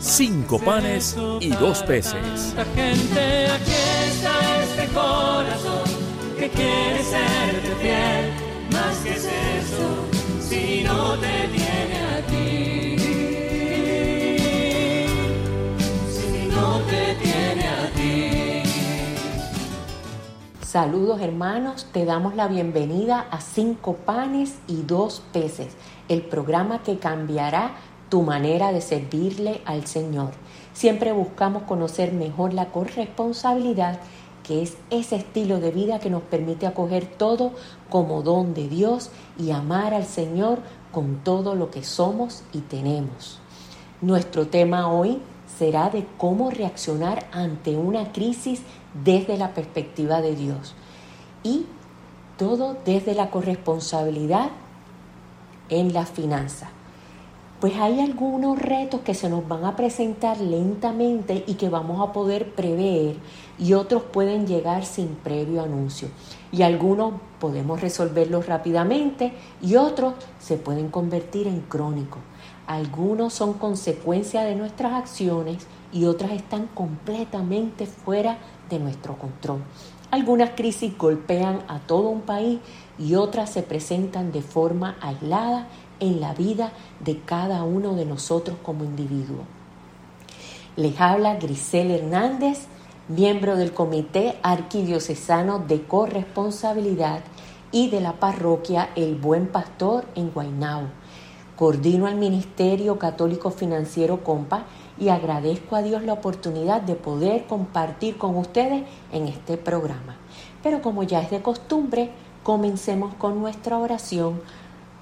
cinco panes y dos peces. Gente, aquí está este corazón que quiere serte fiel. Más que es eso, si no te tiene a ti. Si no te tiene a ti. Saludos hermanos, te damos la bienvenida a Cinco Panes y Dos Peces, el programa que cambiará tu manera de servirle al Señor. Siempre buscamos conocer mejor la corresponsabilidad, que es ese estilo de vida que nos permite acoger todo como don de Dios y amar al Señor con todo lo que somos y tenemos. Nuestro tema hoy será de cómo reaccionar ante una crisis desde la perspectiva de Dios y todo desde la corresponsabilidad en las finanzas. Pues hay algunos retos que se nos van a presentar lentamente y que vamos a poder prever y otros pueden llegar sin previo anuncio. Y algunos podemos resolverlos rápidamente y otros se pueden convertir en crónicos. Algunos son consecuencia de nuestras acciones y otras están completamente fuera de nuestro control. Algunas crisis golpean a todo un país y otras se presentan de forma aislada en la vida de cada uno de nosotros como individuo. Les habla Grisel Hernández, miembro del Comité Arquidiocesano de Corresponsabilidad y de la parroquia El Buen Pastor en Guaynao. Coordino el Ministerio Católico Financiero Compa y agradezco a Dios la oportunidad de poder compartir con ustedes en este programa. Pero como ya es de costumbre, comencemos con nuestra oración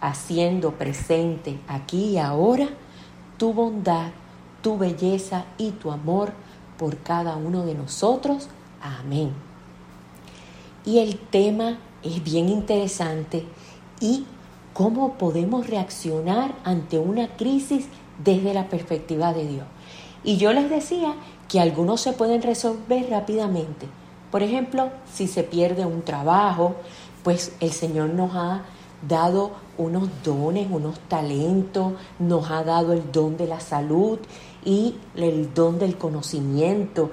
haciendo presente aquí y ahora tu bondad, tu belleza y tu amor por cada uno de nosotros. Amén. Y el tema es bien interesante y cómo podemos reaccionar ante una crisis desde la perspectiva de Dios. Y yo les decía que algunos se pueden resolver rápidamente. Por ejemplo, si se pierde un trabajo, pues el Señor nos ha dado unos dones, unos talentos, nos ha dado el don de la salud y el don del conocimiento.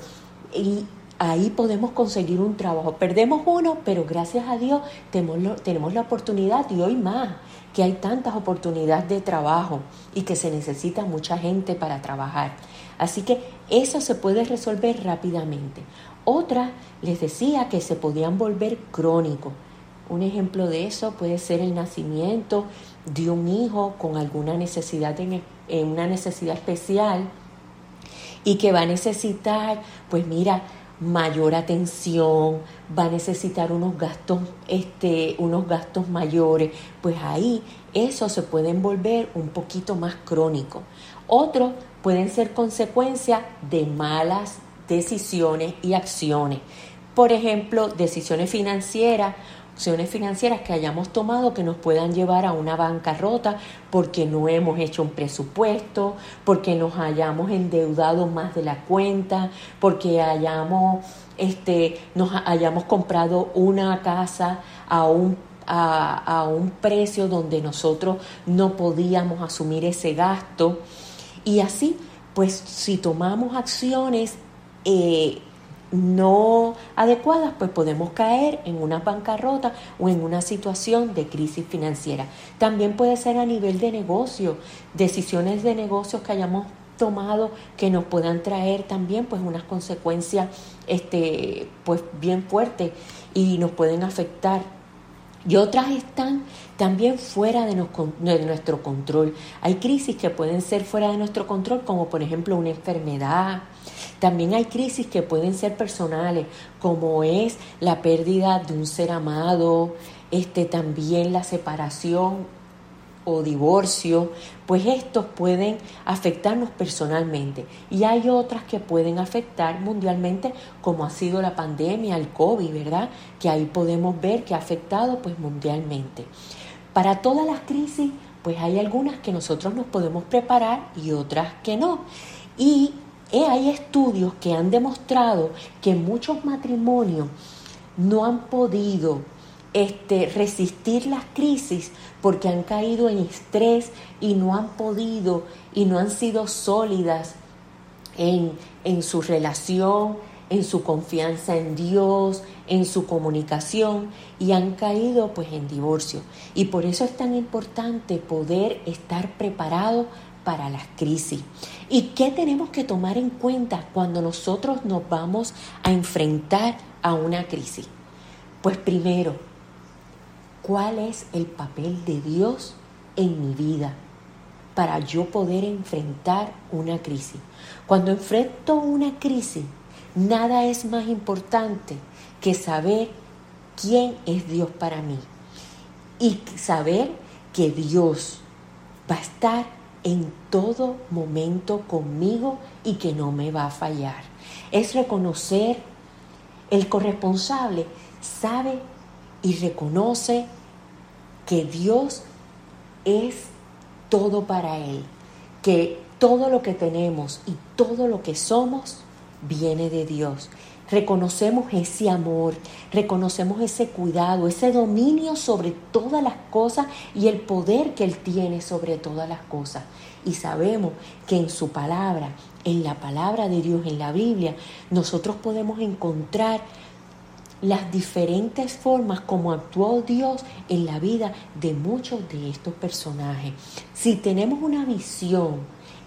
Y ahí podemos conseguir un trabajo. Perdemos uno, pero gracias a Dios tenemos, tenemos la oportunidad y hoy más, que hay tantas oportunidades de trabajo y que se necesita mucha gente para trabajar. Así que eso se puede resolver rápidamente. Otra, les decía que se podían volver crónicos. Un ejemplo de eso puede ser el nacimiento de un hijo con alguna necesidad, en, una necesidad especial y que va a necesitar, pues mira, mayor atención, va a necesitar unos gastos, este, unos gastos mayores, pues ahí eso se puede volver un poquito más crónico. Otros pueden ser consecuencia de malas decisiones y acciones. Por ejemplo, decisiones financieras acciones financieras que hayamos tomado que nos puedan llevar a una bancarrota porque no hemos hecho un presupuesto, porque nos hayamos endeudado más de la cuenta, porque hayamos, este, nos hayamos comprado una casa a un, a, un precio donde nosotros no podíamos asumir ese gasto. Y así, pues si tomamos acciones eh, no adecuadas, pues podemos caer en una bancarrota o en una situación de crisis financiera. También puede ser a nivel de negocio, decisiones de negocios que hayamos tomado que nos puedan traer también pues unas consecuencias este, pues bien fuertes y nos pueden afectar. Y otras están también fuera de, de, nuestro control. Hay crisis que pueden ser fuera de nuestro control, como por ejemplo una enfermedad. También hay crisis que pueden ser personales, como es la pérdida de un ser amado, este, también la separación o divorcio, pues estos pueden afectarnos personalmente. Y hay otras que pueden afectar mundialmente, como ha sido la pandemia, el COVID, ¿verdad? Que ahí podemos ver que ha afectado pues mundialmente. Para todas las crisis, pues hay algunas que nosotros nos podemos preparar y otras que no. Y hay estudios que han demostrado que muchos matrimonios no han podido este, resistir las crisis porque han caído en estrés y no han podido y no han sido sólidas en, en su relación, en su confianza en Dios, en su comunicación y han caído pues en divorcio. Y por eso es tan importante poder estar preparado para las crisis. ¿Y qué tenemos que tomar en cuenta cuando nosotros nos vamos a enfrentar a una crisis? Pues primero, cuál es el papel de Dios en mi vida para yo poder enfrentar una crisis. Cuando enfrento una crisis, nada es más importante que saber quién es Dios para mí y saber que Dios va a estar en todo momento conmigo y que no me va a fallar. Es reconocer el corresponsable, sabe y reconoce que Dios es todo para Él, que todo lo que tenemos y todo lo que somos viene de Dios. Reconocemos ese amor, reconocemos ese cuidado, ese dominio sobre todas las cosas y el poder que Él tiene sobre todas las cosas. Y sabemos que en su palabra, en la palabra de Dios, en la Biblia, nosotros podemos encontrar las diferentes formas como actuó Dios en la vida de muchos de estos personajes. Si tenemos una visión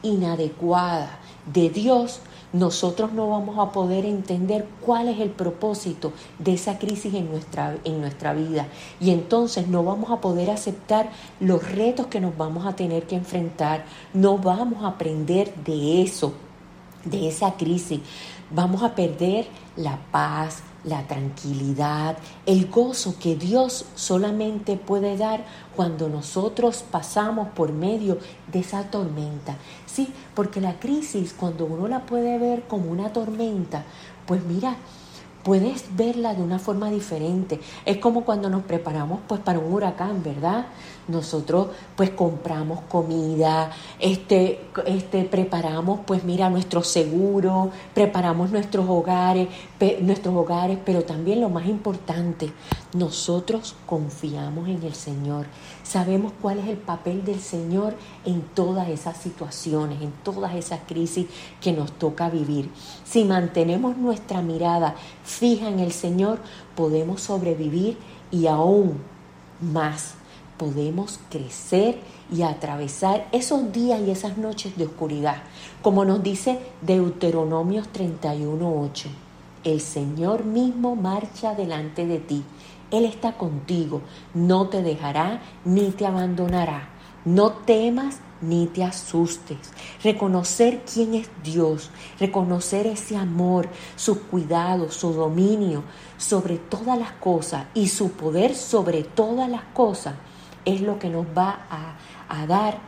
inadecuada de Dios, nosotros no vamos a poder entender cuál es el propósito de esa crisis en nuestra, en nuestra vida. Y entonces no vamos a poder aceptar los retos que nos vamos a tener que enfrentar. No vamos a aprender de eso, de esa crisis. Vamos a perder la paz, la tranquilidad, el gozo que Dios solamente puede dar cuando nosotros pasamos por medio de esa tormenta. Sí, porque la crisis, cuando uno la puede ver como una tormenta, pues mira, puedes verla de una forma diferente. Es como cuando nos preparamos pues para un huracán, ¿verdad? Nosotros pues compramos comida, este, este, preparamos pues mira nuestro seguro, preparamos nuestros hogares, nuestros hogares, pero también lo más importante, nosotros confiamos en el Señor. Sabemos cuál es el papel del Señor en todas esas situaciones, en todas esas crisis que nos toca vivir. Si mantenemos nuestra mirada fija en el Señor, podemos sobrevivir y aún más podemos crecer y atravesar esos días y esas noches de oscuridad. Como nos dice Deuteronomios 31.8, el Señor mismo marcha delante de ti. Él está contigo, no te dejará ni te abandonará. No temas ni te asustes. Reconocer quién es Dios, reconocer ese amor, su cuidado, su dominio sobre todas las cosas y su poder sobre todas las cosas es lo que nos va a, dar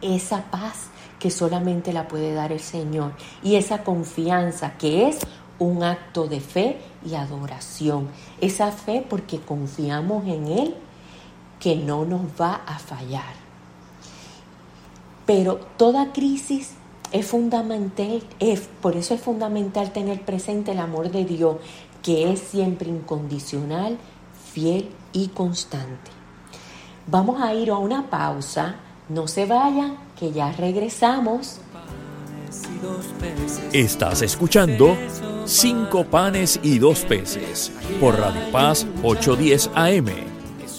esa paz que solamente la puede dar el Señor y esa confianza que es un acto de fe y adoración. Esa fe porque confiamos en Él que no nos va a fallar. Pero toda crisis es fundamental, es, por eso es fundamental tener presente el amor de Dios, que es siempre incondicional, fiel y constante. Vamos a ir a una pausa. No se vayan, que ya regresamos. Estás escuchando Cinco panes y dos peces por Radio Paz 810 AM.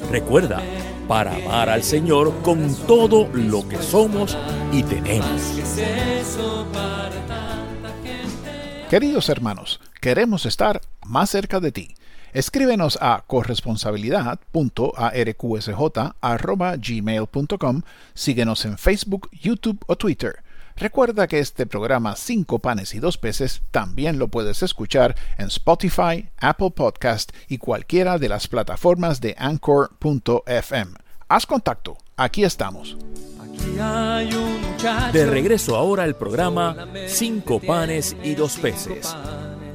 Recuerda, para amar al Señor con todo lo que somos y tenemos. Queridos hermanos, queremos estar más cerca de ti. Escríbenos a corresponsabilidad.arqsj.gmail.com, síguenos en Facebook, YouTube o Twitter. Recuerda que este programa Cinco panes y dos peces también lo puedes escuchar en Spotify, Apple Podcast y cualquiera de las plataformas de Anchor.fm. Haz contacto, aquí estamos. De regreso ahora al programa Cinco panes y dos peces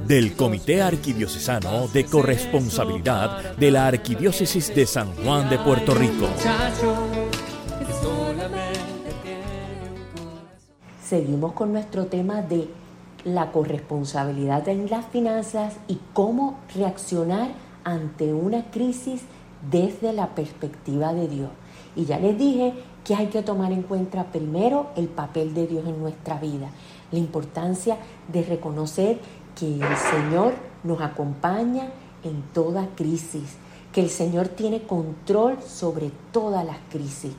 del Comité Arquidiocesano de Corresponsabilidad de la Arquidiócesis de San Juan de Puerto Rico. Seguimos con nuestro tema de la corresponsabilidad en las finanzas y cómo reaccionar ante una crisis desde la perspectiva de Dios. Y ya les dije que hay que tomar en cuenta primero el papel de Dios en nuestra vida, la importancia de reconocer que el Señor nos acompaña en toda crisis, que el Señor tiene control sobre todas las crisis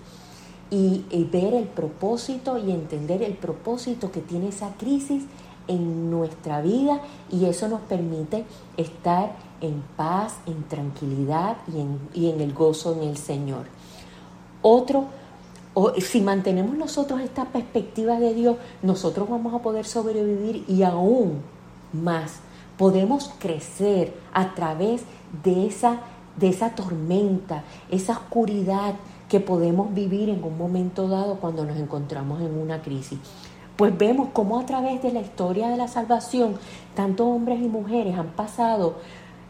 y, ver el propósito y entender el propósito que tiene esa crisis en nuestra vida y eso nos permite estar en paz, en tranquilidad y en, y en el gozo en el Señor. Otro, o, si mantenemos nosotros esta perspectiva de Dios, nosotros vamos a poder sobrevivir y aún más. Podemos crecer a través de esa, de esa tormenta, esa oscuridad que podemos vivir en un momento dado cuando nos encontramos en una crisis. Pues vemos cómo a través de la historia de la salvación, tanto hombres y mujeres han pasado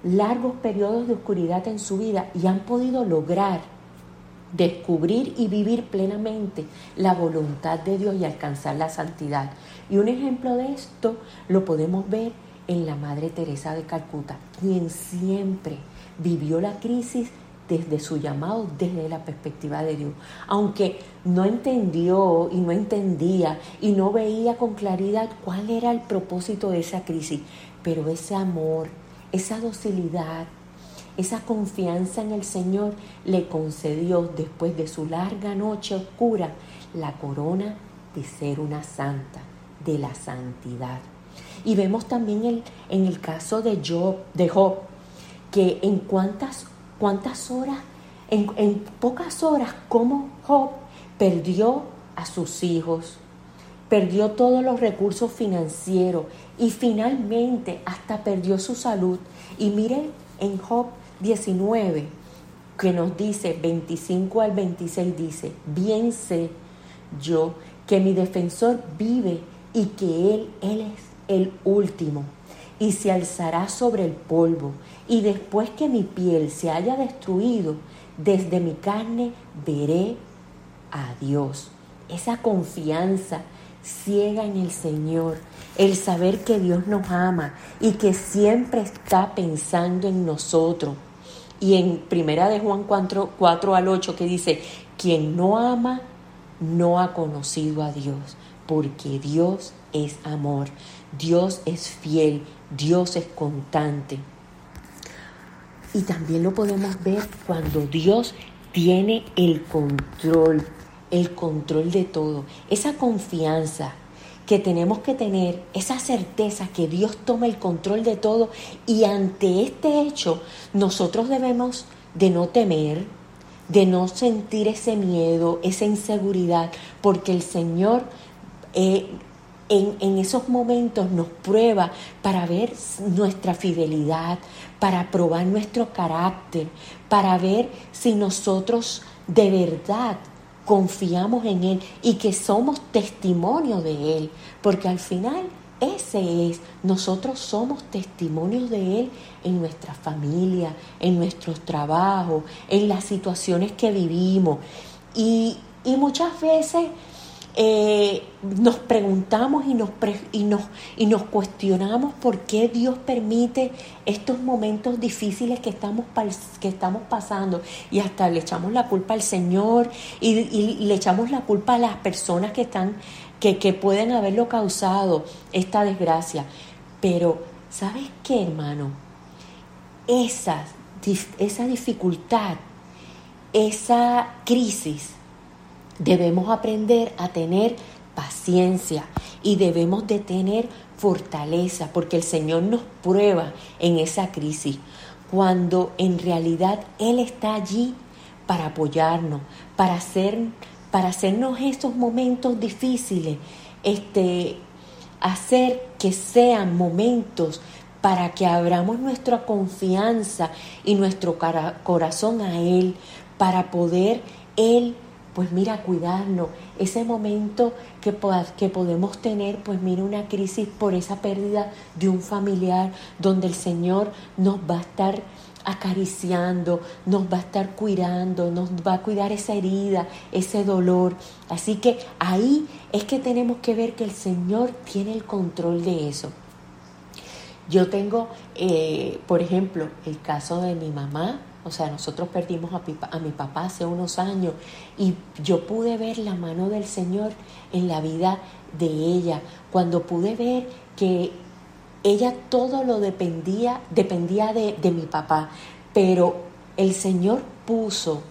largos periodos de oscuridad en su vida y han podido lograr descubrir y vivir plenamente la voluntad de Dios y alcanzar la santidad. Y un ejemplo de esto lo podemos ver en la Madre Teresa de Calcuta, quien siempre vivió la crisis desde su llamado, desde la perspectiva de Dios. Aunque no entendió y no entendía y no veía con claridad cuál era el propósito de esa crisis, pero ese amor, esa docilidad, esa confianza en el Señor le concedió después de su larga noche oscura la corona de ser una santa, de la santidad. Y vemos también el, en el caso de Job, que en cuántas, cuántas horas, en, en pocas horas, cómo Job perdió a sus hijos, perdió todos los recursos financieros y finalmente hasta perdió su salud. Y miren en Job 19, que nos dice 25 al 26, dice, bien sé yo que mi defensor vive y que él, él es el último, y se alzará sobre el polvo, y después que mi piel se haya destruido, desde mi carne veré a Dios. Esa confianza ciega en el Señor, el saber que Dios nos ama y que siempre está pensando en nosotros. Y en Primera de Juan 4, 4 al 8 que dice, quien no ama no ha conocido a Dios, porque Dios es amor. Dios es fiel, Dios es constante. Y también lo podemos ver cuando Dios tiene el control, el control de todo. Esa confianza que tenemos que tener, esa certeza que Dios toma el control de todo y ante este hecho nosotros debemos de no temer, de no sentir ese miedo, esa inseguridad, porque el Señor eh, en, esos momentos nos prueba para ver nuestra fidelidad, para probar nuestro carácter, para ver si nosotros de verdad confiamos en Él y que somos testimonio de Él, porque al final ese es, nosotros somos testimonios de Él en nuestra familia, en nuestros trabajos, en las situaciones que vivimos. Y, y muchas veces eh, nos preguntamos y nos, y, nos, y nos cuestionamos por qué Dios permite estos momentos difíciles que estamos, que estamos pasando y hasta le echamos la culpa al Señor y, le echamos la culpa a las personas que, están, que, que pueden haberlo causado esta desgracia. Pero, ¿sabes qué, hermano? Esa, esa dificultad esa crisis, debemos aprender a tener paciencia y debemos de tener fortaleza, porque el Señor nos prueba en esa crisis, cuando en realidad Él está allí para apoyarnos, para, para hacernos estos momentos difíciles, este, hacer que sean momentos para que abramos nuestra confianza y nuestro corazón a Él, para poder Él, pues mira, cuidarnos. Ese momento que, que podemos tener, pues mira, una crisis por esa pérdida de un familiar, donde el Señor nos va a estar acariciando, nos va a estar cuidando, nos va a cuidar esa herida, ese dolor. Así que ahí es que tenemos que ver que el Señor tiene el control de eso. Yo tengo, eh, por ejemplo, el caso de mi mamá, o sea, nosotros perdimos a mi, a mi papá hace unos años y yo pude ver la mano del Señor en la vida de ella, cuando pude ver que ella todo lo dependía, dependía de, mi papá, pero el Señor puso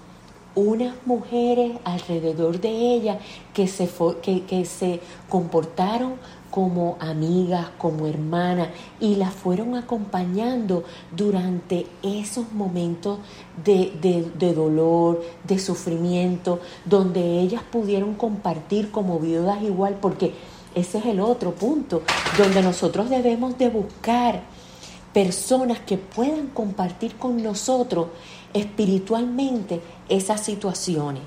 unas mujeres alrededor de ella que se, que se comportaron como amigas, como hermanas, y la fueron acompañando durante esos momentos de, de, dolor, de sufrimiento, donde ellas pudieron compartir como viudas igual, porque ese es el otro punto, donde nosotros debemos de buscar personas que puedan compartir con nosotros espiritualmente esas situaciones.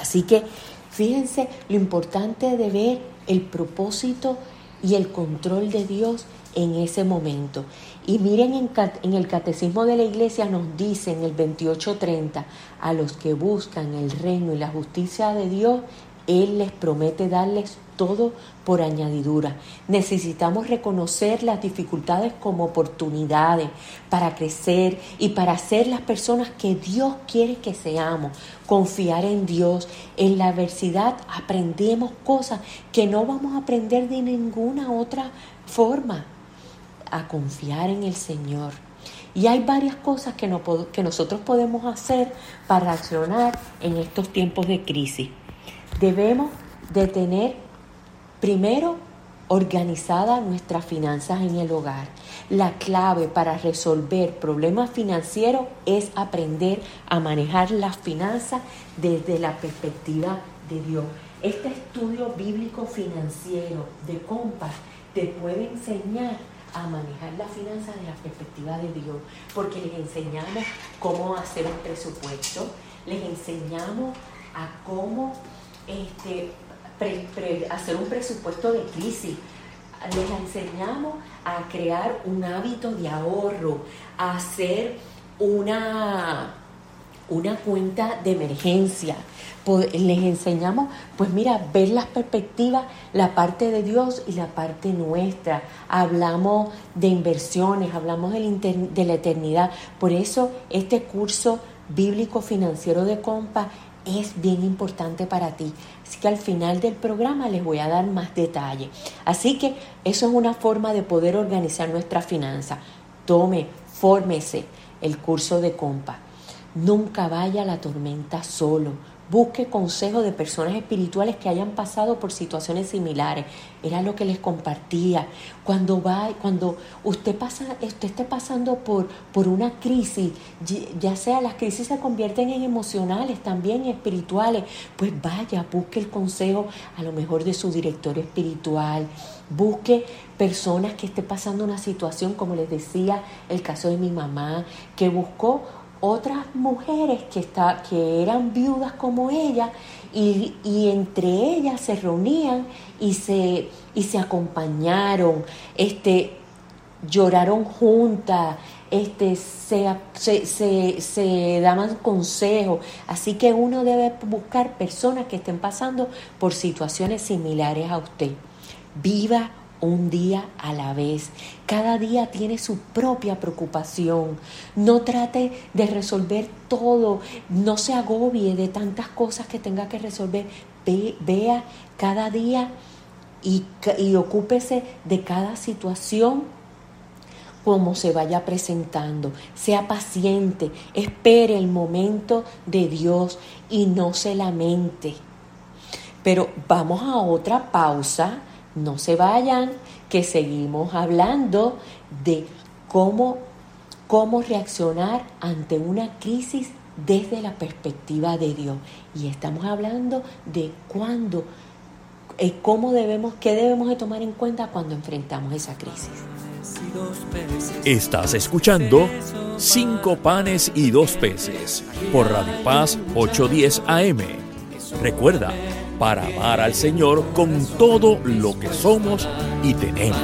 Así que fíjense lo importante de ver el propósito y el control de Dios en ese momento. Y miren en, el catecismo de la iglesia nos dice en el 2830, a los que buscan el reino y la justicia de Dios, Él les promete darles todo por añadidura. Necesitamos reconocer las dificultades como oportunidades para crecer y para ser las personas que Dios quiere que seamos. Confiar en Dios. En la adversidad aprendemos cosas que no vamos a aprender de ninguna otra forma. A confiar en el Señor. Y hay varias cosas que, no, que nosotros podemos hacer para accionar en estos tiempos de crisis. Debemos de tener Primero, organizada nuestras finanzas en el hogar. La clave para resolver problemas financieros es aprender a manejar las finanzas desde la perspectiva de Dios. Este estudio bíblico financiero de Compas te puede enseñar a manejar las finanzas desde la perspectiva de Dios, porque les enseñamos cómo hacer un presupuesto, les enseñamos a cómo este, hacer un presupuesto de crisis. Les enseñamos a crear un hábito de ahorro, a hacer una, una cuenta de emergencia. Les enseñamos, pues mira, ver las perspectivas, la parte de Dios y la parte nuestra. Hablamos de inversiones, hablamos de la eternidad. Por eso este curso bíblico financiero de compa es bien importante para ti. Así que al final del programa les voy a dar más detalle. Así que eso es una forma de poder organizar nuestra finanza. Tome, fórmese el curso de compa. Nunca vaya a la tormenta solo Busque consejo de personas espirituales que hayan pasado por situaciones similares. Era lo que les compartía. Cuando va, cuando usted pasa, usted esté pasando por, por una crisis, ya sea las crisis se convierten en emocionales, también espirituales, pues vaya, busque el consejo a lo mejor de su director espiritual. Busque personas que esté pasando una situación, como les decía, el caso de mi mamá, que buscó otras mujeres que, está, que eran viudas como ella y, entre ellas se reunían y se, y se acompañaron, este, lloraron juntas, este, se, se, se, daban consejos. Así que uno debe buscar personas que estén pasando por situaciones similares a usted. Viva un día a la vez. Cada día tiene su propia preocupación. No trate de resolver todo. No se agobie de tantas cosas que tenga que resolver. vea cada día y, y ocúpese de cada situación como se vaya presentando. Sea paciente, espere el momento de Dios y no se lamente. Pero vamos a otra pausa, no se vayan, que seguimos hablando de cómo, cómo reaccionar ante una crisis desde la perspectiva de Dios. Y estamos hablando de cuándo, eh, cómo debemos, qué debemos de tomar en cuenta cuando enfrentamos esa crisis. Estás escuchando Cinco panes y dos peces por Radio Paz 810 AM. Recuerda, para amar al Señor con todo lo que somos y tenemos.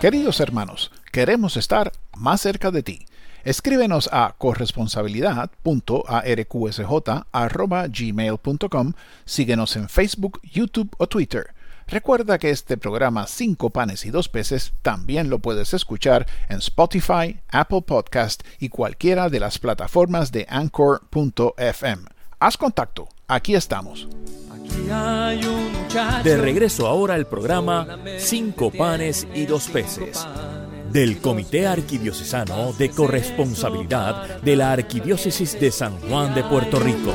Queridos hermanos, queremos estar más cerca de ti. Escríbenos a corresponsabilidad.arqsj.gmail.com, síguenos en Facebook, YouTube o Twitter. Recuerda que este programa Cinco panes y dos peces también lo puedes escuchar en Spotify, Apple Podcast y cualquiera de las plataformas de Anchor.fm. Haz contacto, aquí estamos. De regreso ahora al programa Cinco panes y dos peces del Comité Arquidiocesano de Corresponsabilidad de la Arquidiócesis de San Juan de Puerto Rico.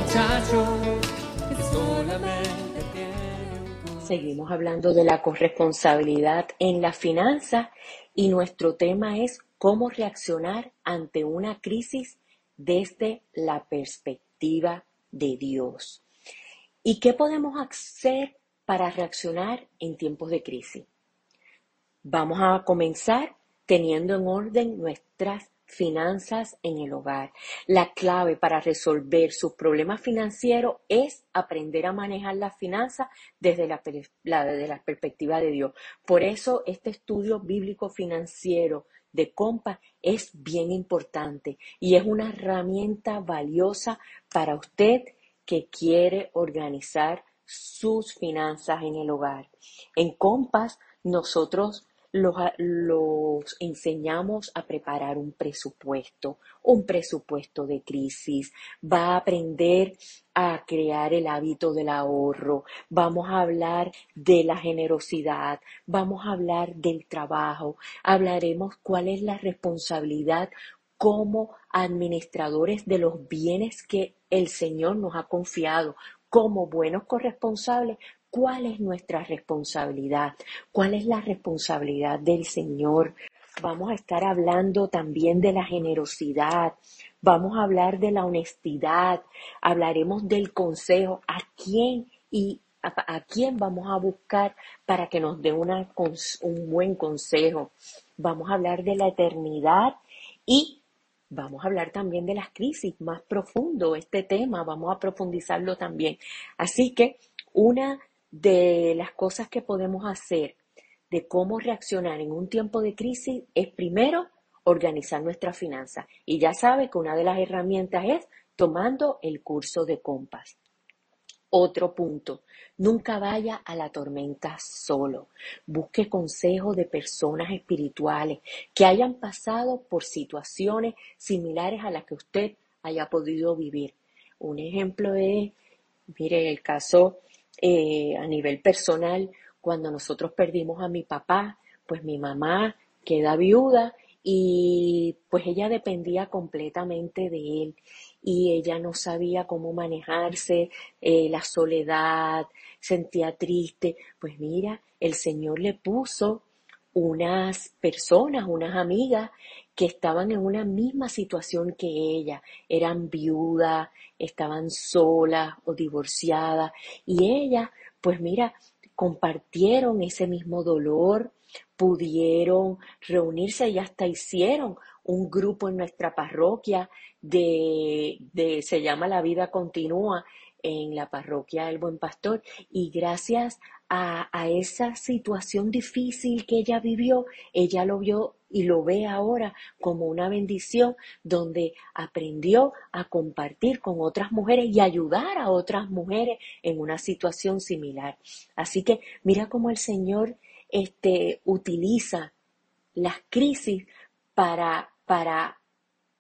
Seguimos hablando de la corresponsabilidad en la finanza y nuestro tema es cómo reaccionar ante una crisis desde la perspectiva de Dios. ¿Y qué podemos hacer para reaccionar en tiempos de crisis? Vamos a comenzar teniendo en orden nuestras finanzas en el hogar. La clave para resolver sus problemas financieros es aprender a manejar las finanzas desde la, la perspectiva de Dios. Por eso este estudio bíblico financiero de compa es bien importante y es una herramienta valiosa para usted que quiere organizar sus finanzas en el hogar. En Compas nosotros los, enseñamos a preparar un presupuesto, un presupuesto de crisis, va a aprender a crear el hábito del ahorro, vamos a hablar de la generosidad, vamos a hablar del trabajo, hablaremos cuál es la responsabilidad como administradores de los bienes que el Señor nos ha confiado, como buenos corresponsables, ¿Cuál es nuestra responsabilidad? ¿Cuál es la responsabilidad del Señor? Vamos a estar hablando también de la generosidad, vamos a hablar de la honestidad, hablaremos del consejo, a quién y a, quién vamos a buscar para que nos dé una, un buen consejo. Vamos a hablar de la eternidad y vamos a hablar también de las crisis, más profundo este tema, vamos a profundizarlo también. Así que una de las cosas que podemos hacer, de cómo reaccionar en un tiempo de crisis, es primero organizar nuestras finanzas. Y ya sabe que una de las herramientas es tomando el curso de compas. Otro punto, nunca vaya a la tormenta solo. Busque consejo de personas espirituales que hayan pasado por situaciones similares a las que usted haya podido vivir. Un ejemplo es, mire, el caso eh, a nivel personal, cuando nosotros perdimos a mi papá, pues mi mamá queda viuda y pues ella dependía completamente de él y ella no sabía cómo manejarse, eh, la soledad, sentía triste. Pues mira, el Señor le puso unas personas, unas amigas que estaban en una misma situación que ella, eran viudas, estaban solas o divorciadas. Y ella, pues mira, compartieron ese mismo dolor, pudieron reunirse y hasta hicieron un grupo en nuestra parroquia de, de se llama La Vida Continúa en la parroquia El Buen Pastor y gracias a, esa situación difícil que ella vivió, ella lo vio y lo ve ahora como una bendición donde aprendió a compartir con otras mujeres y ayudar a otras mujeres en una situación similar. Así que mira cómo el Señor este, utiliza las crisis para, para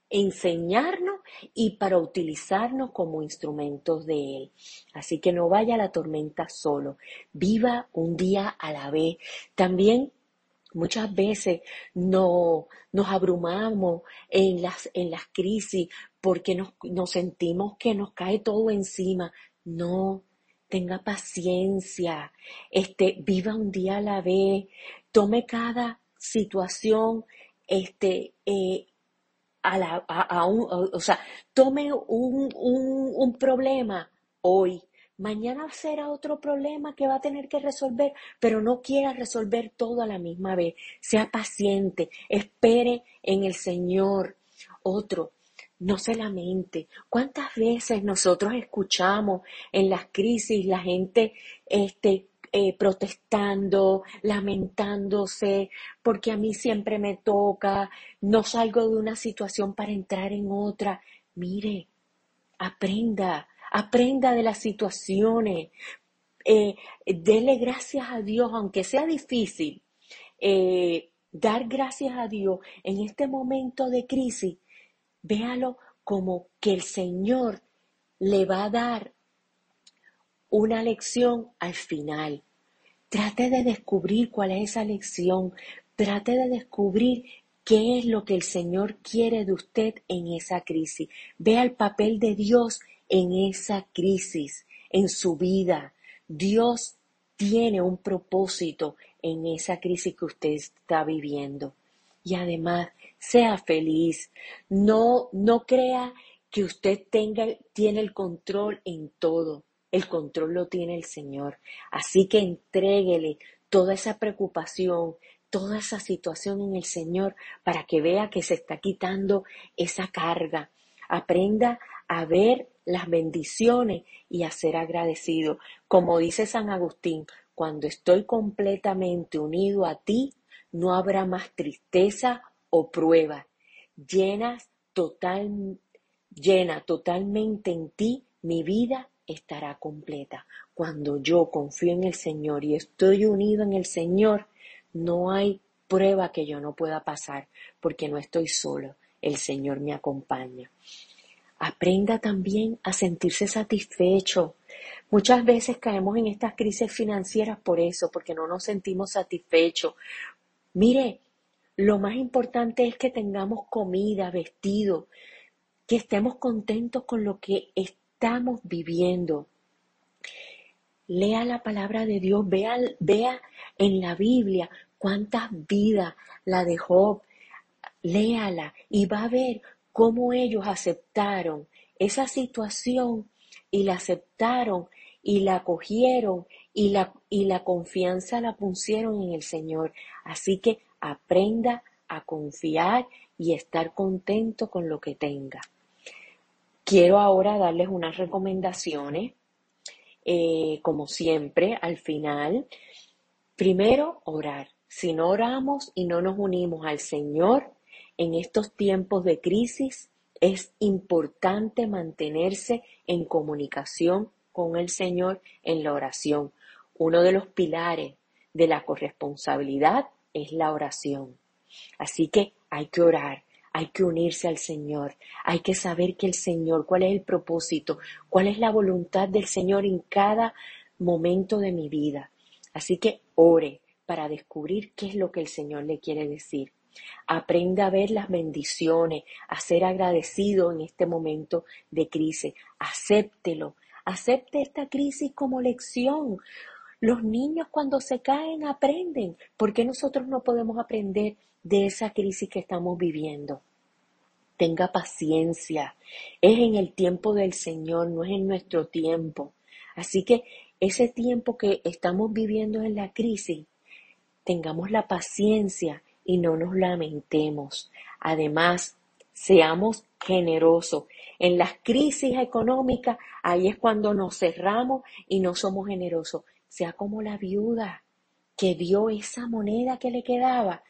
enseñarnos y para utilizarnos como instrumentos de Él. Así que no vaya a la tormenta solo, viva un día a la vez. También Muchas veces no, nos abrumamos en las, en las crisis porque nos, sentimos que nos cae todo encima. No, tenga paciencia, este, viva un día a la vez, tome cada situación, este, eh, a la, a, a un, o sea, tome un, un, un problema hoy, mañana será otro problema que va a tener que resolver, pero no quiera resolver todo a la misma vez. Sea paciente, espere en el Señor. Otro, no se lamente. ¿Cuántas veces nosotros escuchamos en las crisis la gente este, eh, protestando, lamentándose, porque a mí siempre me toca, no salgo de una situación para entrar en otra? Mire, aprenda, aprenda de las situaciones, eh, dele gracias a Dios, aunque sea difícil. eh, dar gracias a Dios en este momento de crisis, véalo como que el Señor le va a dar una lección al final. Trate de descubrir cuál es esa lección. Trate de descubrir qué es lo que el Señor quiere de usted en esa crisis. Vea el papel de Dios en esa crisis, en su vida. Dios tiene un propósito en esa crisis que usted está viviendo. Y además, sea feliz. No, no crea que usted tenga, tiene el control en todo. El control lo tiene el Señor. Así que entréguele toda esa preocupación, toda esa situación en el Señor para que vea que se está quitando esa carga. Aprenda a ver las bendiciones y a ser agradecido. Como dice San Agustín, cuando estoy completamente unido a ti, no habrá más tristeza o prueba. Total, llena totalmente en ti, mi vida estará completa. Cuando yo confío en el Señor y estoy unido en el Señor, no hay prueba que yo no pueda pasar, porque no estoy solo, el Señor me acompaña. Aprenda también a sentirse satisfecho. Muchas veces caemos en estas crisis financieras por eso, porque no nos sentimos satisfechos. Mire, lo más importante es que tengamos comida, vestido, que estemos contentos con lo que estamos viviendo. Lea la palabra de Dios, vea, vea en la Biblia cuántas vidas la de Job, léala y va a ver cómo ellos aceptaron esa situación y la aceptaron y la acogieron y la, y la confianza la pusieron en el Señor. Así que aprenda a confiar y estar contento con lo que tenga. Quiero ahora darles unas recomendaciones, eh, como siempre, al final. Primero, orar. Si no oramos y no nos unimos al Señor en estos tiempos de crisis, es importante mantenerse en comunicación con el Señor en la oración. Uno de los pilares de la corresponsabilidad es la oración. Así que hay que orar, hay que unirse al Señor, hay que saber que el Señor, cuál es el propósito, cuál es la voluntad del Señor en cada momento de mi vida. Así que ore para descubrir qué es lo que el Señor le quiere decir. Aprenda a ver las bendiciones, a ser agradecido en este momento de crisis. Acéptelo. Acepte esta crisis como lección. Los niños cuando se caen aprenden. ¿Por qué nosotros no podemos aprender de esa crisis que estamos viviendo? Tenga paciencia. Es en el tiempo del Señor, no es en nuestro tiempo. Así que ese tiempo que estamos viviendo en la crisis, tengamos la paciencia y no nos lamentemos. Además, seamos generosos. En las crisis económicas, ahí es cuando nos cerramos y no somos generosos. Sea como la viuda que dio esa moneda que le quedaba.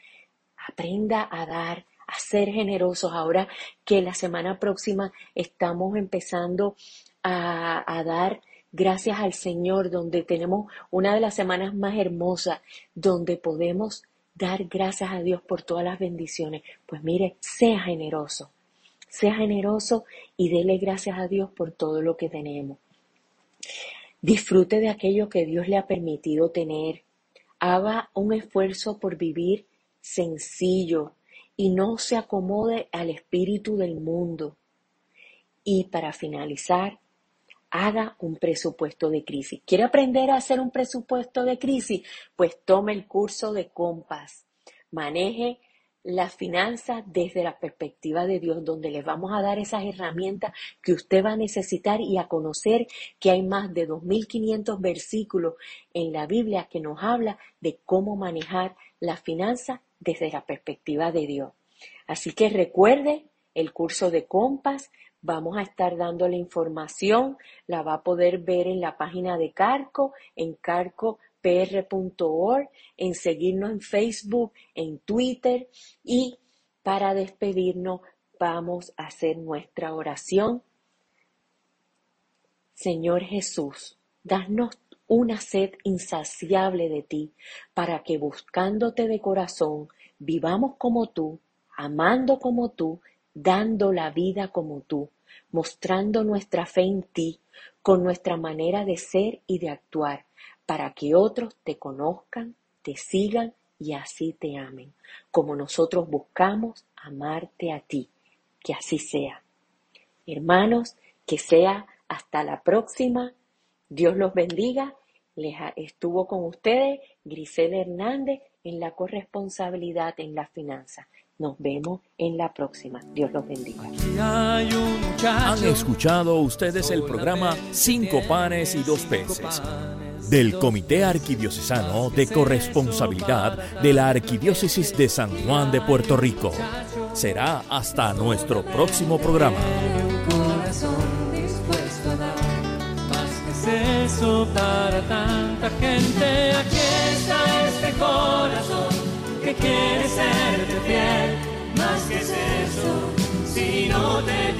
Aprenda a dar, a ser generosos. Ahora que la semana próxima estamos empezando a, a dar gracias al Señor, donde tenemos una de las semanas más hermosas, donde podemos dar gracias a Dios por todas las bendiciones. Pues mire, sea generoso, sea generoso y dele gracias a Dios por todo lo que tenemos. Disfrute de aquello que Dios le ha permitido tener. Haga un esfuerzo por vivir sencillo y no se acomode al espíritu del mundo. Y para finalizar, haga un presupuesto de crisis. ¿Quiere aprender a hacer un presupuesto de crisis? Pues tome el curso de Compass. Maneje las finanzas desde la perspectiva de Dios, donde les vamos a dar esas herramientas que usted va a necesitar y a conocer que hay más de 2.500 versículos en la Biblia que nos habla de cómo manejar las finanzas desde la perspectiva de Dios. Así que recuerde el curso de Compass, Vamos a estar dando la información, la va a poder ver en la página de Carco, en carcopr.org, en seguirnos en Facebook, en Twitter y para despedirnos vamos a hacer nuestra oración. Señor Jesús, danos una sed insaciable de ti, para que buscándote de corazón, vivamos como tú, amando como tú dando la vida como tú, mostrando nuestra fe en ti, con nuestra manera de ser y de actuar, para que otros te conozcan, te sigan y así te amen, como nosotros buscamos amarte a ti. Que así sea. Hermanos, que sea hasta la próxima. Dios los bendiga. Les estuvo con ustedes Grisel Hernández en la corresponsabilidad en la finanza. Nos vemos en la próxima. Dios los bendiga. Han escuchado ustedes el programa Cinco panes y dos peces del Comité Arquidiocesano de Corresponsabilidad de la Arquidiócesis de San Juan de Puerto Rico. Será hasta nuestro próximo programa. Aquí está este corazón que quiere serte fiel, más que es eso, si no te